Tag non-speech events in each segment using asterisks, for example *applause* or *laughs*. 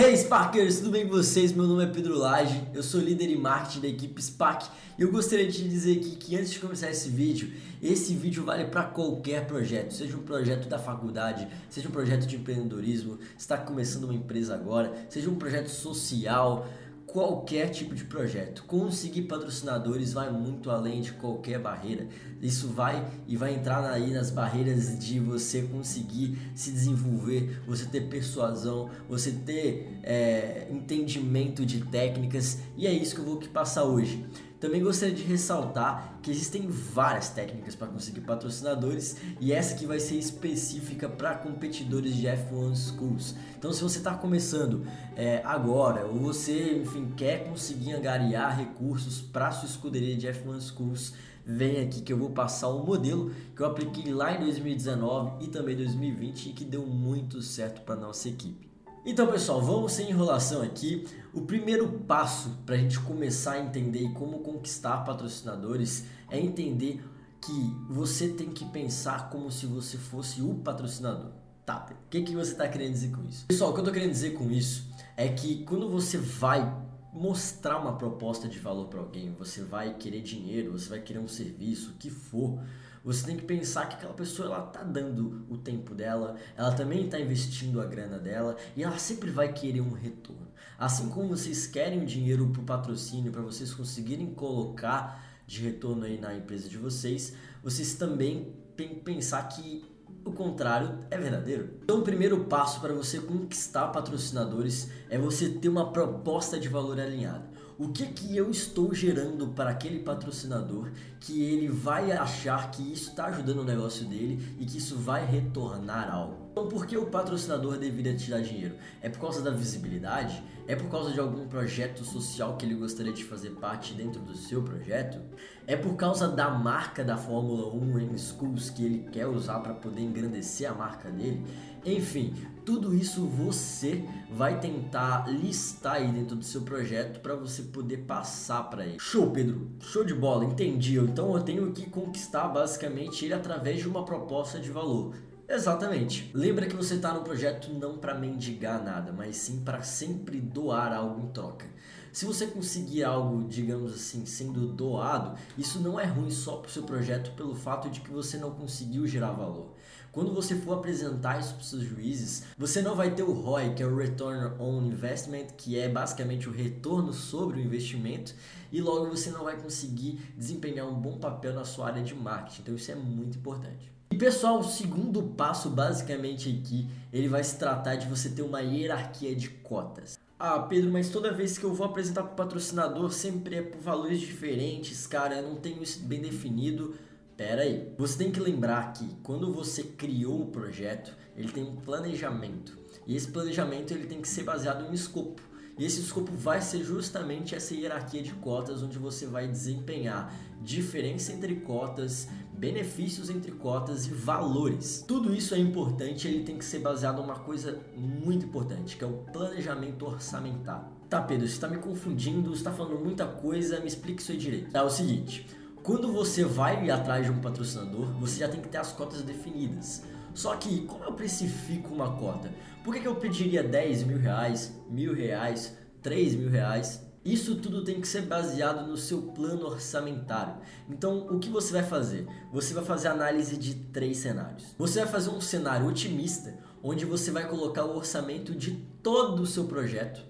Hey Sparkers, tudo bem com vocês? Meu nome é Pedro Lage, eu sou líder em marketing da equipe Spark e eu gostaria de dizer aqui que antes de começar esse vídeo, esse vídeo vale para qualquer projeto, seja um projeto da faculdade, seja um projeto de empreendedorismo, está começando uma empresa agora, seja um projeto social, qualquer tipo de projeto. Conseguir patrocinadores vai muito além de qualquer barreira. Isso vai e vai entrar aí nas barreiras de você conseguir se desenvolver, você ter persuasão, você ter é, entendimento de técnicas e é isso que eu vou te passar hoje. Também gostaria de ressaltar que existem várias técnicas para conseguir patrocinadores e essa que vai ser específica para competidores de F1 Schools. Então, se você está começando é, agora ou você, enfim, quer conseguir angariar recursos para sua escuderia de F1 Schools, vem aqui que eu vou passar um modelo que eu apliquei lá em 2019 e também 2020 e que deu muito certo para nossa equipe. Então, pessoal, vamos sem enrolação aqui. O primeiro passo para a gente começar a entender como conquistar patrocinadores é entender que você tem que pensar como se você fosse o patrocinador. Tá, o que, que você está querendo dizer com isso? Pessoal, o que eu estou querendo dizer com isso é que quando você vai mostrar uma proposta de valor para alguém, você vai querer dinheiro, você vai querer um serviço, o que for, você tem que pensar que aquela pessoa ela tá dando o tempo dela, ela também está investindo a grana dela e ela sempre vai querer um retorno. Assim como vocês querem dinheiro para o patrocínio para vocês conseguirem colocar de retorno aí na empresa de vocês, vocês também têm que pensar que o contrário é verdadeiro. Então, o primeiro passo para você conquistar patrocinadores é você ter uma proposta de valor alinhada o que que eu estou gerando para aquele patrocinador que ele vai achar que isso está ajudando o negócio dele e que isso vai retornar algo. Então, por que o patrocinador deveria te dar dinheiro? É por causa da visibilidade? É por causa de algum projeto social que ele gostaria de fazer parte dentro do seu projeto? É por causa da marca da Fórmula 1 em schools que ele quer usar para poder engrandecer a marca dele? Enfim, tudo isso você vai tentar listar aí dentro do seu projeto para você poder passar para ele. Show, Pedro. Show de bola. Entendi. Então eu tenho que conquistar basicamente ele através de uma proposta de valor. Exatamente. Lembra que você está no projeto não para mendigar nada, mas sim para sempre doar algo em troca. Se você conseguir algo, digamos assim, sendo doado, isso não é ruim só para o seu projeto pelo fato de que você não conseguiu gerar valor. Quando você for apresentar isso para os seus juízes, você não vai ter o ROI, que é o Return on Investment, que é basicamente o retorno sobre o investimento, e logo você não vai conseguir desempenhar um bom papel na sua área de marketing. Então isso é muito importante. E pessoal, o segundo passo basicamente aqui, ele vai se tratar de você ter uma hierarquia de cotas. Ah, Pedro, mas toda vez que eu vou apresentar para o patrocinador sempre é por valores diferentes, cara, eu não tenho isso bem definido. Pera aí, você tem que lembrar que quando você criou o projeto, ele tem um planejamento. E esse planejamento ele tem que ser baseado em um escopo. E esse escopo vai ser justamente essa hierarquia de cotas, onde você vai desempenhar diferença entre cotas, benefícios entre cotas e valores. Tudo isso é importante, ele tem que ser baseado em uma coisa muito importante, que é o planejamento orçamentário. Tá, Pedro, você está me confundindo, você está falando muita coisa, me explique isso aí direito. É o seguinte, quando você vai atrás de um patrocinador, você já tem que ter as cotas definidas. Só que, como eu precifico uma cota? Por que, que eu pediria 10 mil reais, mil reais, 3 mil reais? Isso tudo tem que ser baseado no seu plano orçamentário. Então, o que você vai fazer? Você vai fazer análise de três cenários. Você vai fazer um cenário otimista, onde você vai colocar o orçamento de todo o seu projeto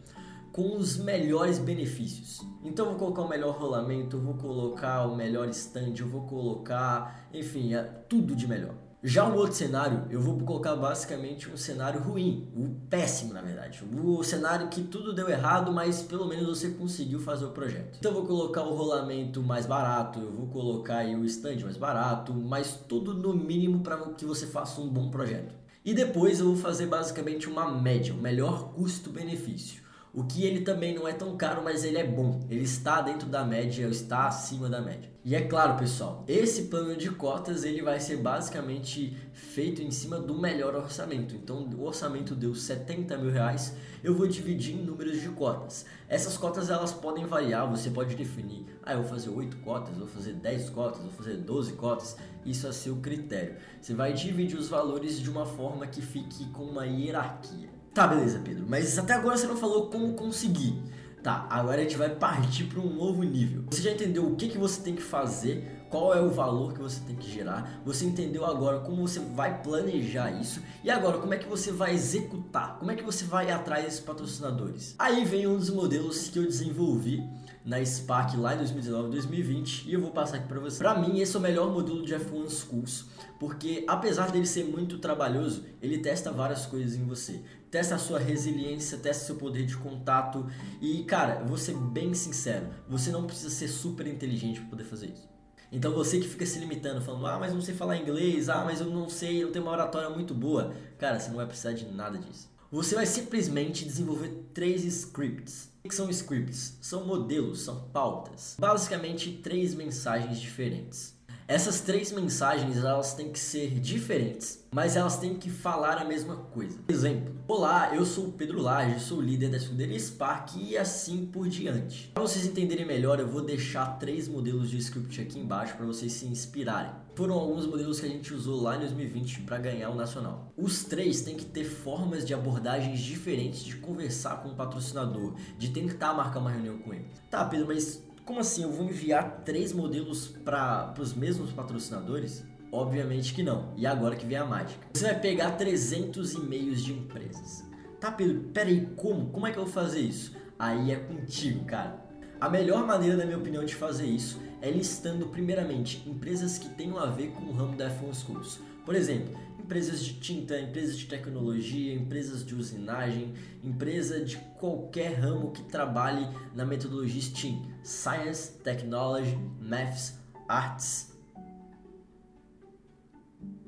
com os melhores benefícios. Então vou colocar o melhor rolamento, vou colocar o melhor stand, eu vou colocar, enfim, é tudo de melhor. Já o outro cenário, eu vou colocar basicamente um cenário ruim, o péssimo na verdade. O cenário que tudo deu errado, mas pelo menos você conseguiu fazer o projeto. Então eu vou colocar o rolamento mais barato, eu vou colocar o stand mais barato, mas tudo no mínimo para que você faça um bom projeto. E depois eu vou fazer basicamente uma média, o melhor custo-benefício. O que ele também não é tão caro, mas ele é bom. Ele está dentro da média, está acima da média. E é claro, pessoal, esse plano de cotas ele vai ser basicamente feito em cima do melhor orçamento. Então, o orçamento deu 70 mil reais, eu vou dividir em números de cotas. Essas cotas elas podem variar, você pode definir, ah, eu vou fazer 8 cotas, vou fazer 10 cotas, vou fazer 12 cotas, isso é seu critério. Você vai dividir os valores de uma forma que fique com uma hierarquia. Tá, beleza, Pedro, mas até agora você não falou como conseguir. Tá, agora a gente vai partir para um novo nível. Você já entendeu o que, que você tem que fazer, qual é o valor que você tem que gerar, você entendeu agora como você vai planejar isso e agora como é que você vai executar, como é que você vai atrás desses patrocinadores. Aí vem um dos modelos que eu desenvolvi na Spark lá em 2019 2020 e eu vou passar aqui para você. Para mim, esse é o melhor modelo de F1 Schools, porque apesar dele ser muito trabalhoso, ele testa várias coisas em você. Testa a sua resiliência, testa seu poder de contato e, cara, vou ser bem sincero, você não precisa ser super inteligente para poder fazer isso. Então você que fica se limitando, falando, ah, mas não sei falar inglês, ah, mas eu não sei, eu tenho uma oratória muito boa. Cara, você não vai precisar de nada disso. Você vai simplesmente desenvolver três scripts. O que são scripts? São modelos, são pautas. Basicamente, três mensagens diferentes. Essas três mensagens elas têm que ser diferentes, mas elas têm que falar a mesma coisa. Exemplo: Olá, eu sou o Pedro Lage, sou líder da escuderia Spark e assim por diante. Para vocês entenderem melhor, eu vou deixar três modelos de script aqui embaixo para vocês se inspirarem. Foram alguns modelos que a gente usou lá em 2020 para ganhar o nacional. Os três têm que ter formas de abordagens diferentes de conversar com o patrocinador, de tentar marcar uma reunião com ele. Tá, Pedro, mas como assim? Eu vou enviar três modelos para os mesmos patrocinadores? Obviamente que não. E agora que vem a mágica. Você vai pegar 300 e-mails de empresas. Tá, Pedro, peraí, como? Como é que eu vou fazer isso? Aí é contigo, cara. A melhor maneira, na minha opinião, de fazer isso é listando primeiramente empresas que tenham a ver com o ramo da F1 Schools. Por exemplo, empresas de tinta, empresas de tecnologia, empresas de usinagem, empresa de qualquer ramo que trabalhe na metodologia STEAM, Science, Technology, Maths, Arts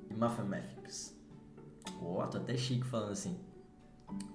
e Mathematics. Oh, tô até chique falando assim.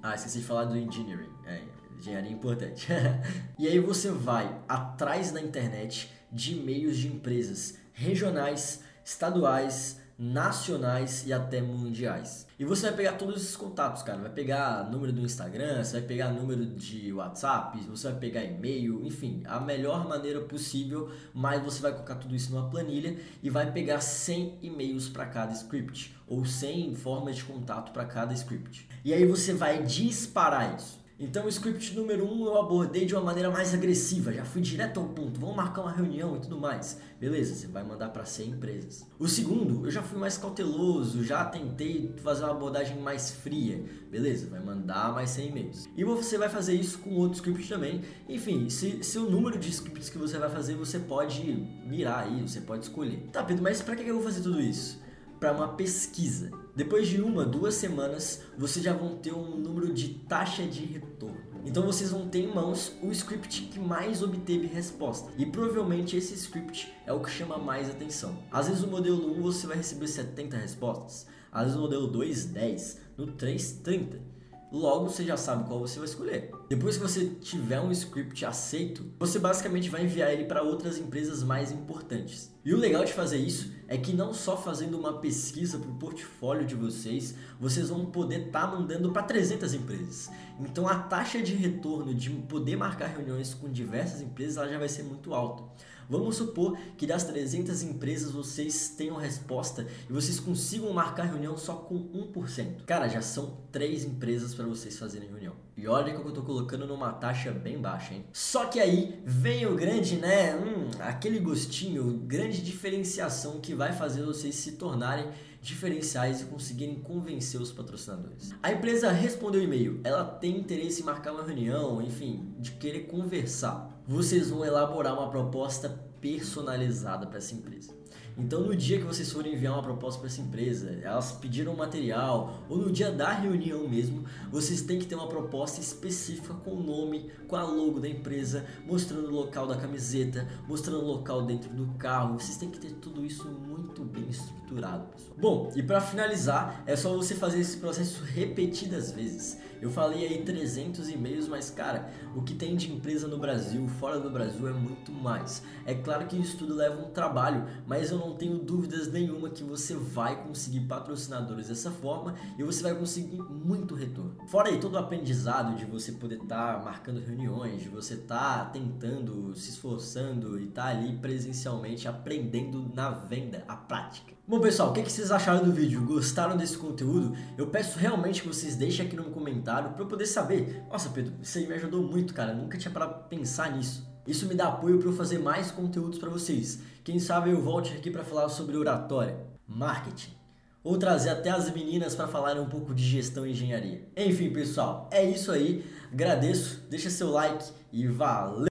Ah, esqueci de falar do Engineering. É, engenharia é importante. *laughs* e aí você vai atrás na internet de e-mails de empresas regionais, estaduais, nacionais e até mundiais. E você vai pegar todos esses contatos, cara. Vai pegar número do Instagram, você vai pegar número de WhatsApp, você vai pegar e-mail, enfim, a melhor maneira possível, mas você vai colocar tudo isso numa planilha e vai pegar 100 e-mails para cada script ou 100 formas de contato para cada script. E aí você vai disparar isso. Então o script número 1 um eu abordei de uma maneira mais agressiva, já fui direto ao ponto, vamos marcar uma reunião e tudo mais. Beleza, você vai mandar para 100 empresas. O segundo, eu já fui mais cauteloso, já tentei fazer uma abordagem mais fria. Beleza, vai mandar mais 100 e-mails. E você vai fazer isso com outro script também. Enfim, se, se o número de scripts que você vai fazer, você pode mirar aí, você pode escolher. Tá, Pedro, mas para que eu vou fazer tudo isso? para uma pesquisa. Depois de uma, duas semanas, vocês já vão ter um número de taxa de retorno. Então vocês vão ter em mãos o script que mais obteve resposta. E provavelmente esse script é o que chama mais atenção. Às vezes o modelo 1 você vai receber 70 respostas, às vezes o modelo 2 10, no 3 30. Logo, você já sabe qual você vai escolher. Depois que você tiver um script aceito, você basicamente vai enviar ele para outras empresas mais importantes. E o legal de fazer isso é que não só fazendo uma pesquisa para o portfólio de vocês, vocês vão poder estar tá mandando para 300 empresas. Então a taxa de retorno de poder marcar reuniões com diversas empresas ela já vai ser muito alta. Vamos supor que das 300 empresas vocês tenham resposta e vocês consigam marcar reunião só com 1%. Cara, já são 3 empresas para vocês fazerem reunião. E olha que eu tô colocando numa taxa bem baixa, hein? Só que aí vem o grande, né? Hum, aquele gostinho, grande diferenciação que vai fazer vocês se tornarem diferenciais e conseguirem convencer os patrocinadores. A empresa respondeu o e-mail, ela tem interesse em marcar uma reunião, enfim, de querer conversar. Vocês vão elaborar uma proposta personalizada para essa empresa. Então, no dia que vocês forem enviar uma proposta para essa empresa, elas pediram material, ou no dia da reunião mesmo, vocês têm que ter uma proposta específica com o nome, com a logo da empresa, mostrando o local da camiseta, mostrando o local dentro do carro. Vocês têm que ter tudo isso muito bem estruturado, pessoal. Bom, e para finalizar, é só você fazer esse processo repetidas vezes. Eu falei aí 300 e-mails, mas cara, o que tem de empresa no Brasil, fora do Brasil, é muito mais. É claro que isso tudo leva um trabalho, mas eu não tenho dúvidas nenhuma que você vai conseguir patrocinadores dessa forma e você vai conseguir muito retorno. Fora aí todo o aprendizado de você poder estar tá marcando reuniões, de você estar tá tentando, se esforçando e estar tá ali presencialmente aprendendo na venda, a prática. Bom pessoal, o que vocês acharam do vídeo? Gostaram desse conteúdo? Eu peço realmente que vocês deixem aqui no comentário para eu poder saber. Nossa Pedro, isso aí me ajudou muito, cara. Eu nunca tinha parado pra pensar nisso. Isso me dá apoio para eu fazer mais conteúdos para vocês. Quem sabe eu volte aqui para falar sobre oratória, marketing, ou trazer até as meninas para falarem um pouco de gestão e engenharia. Enfim, pessoal, é isso aí. Agradeço, deixa seu like e valeu!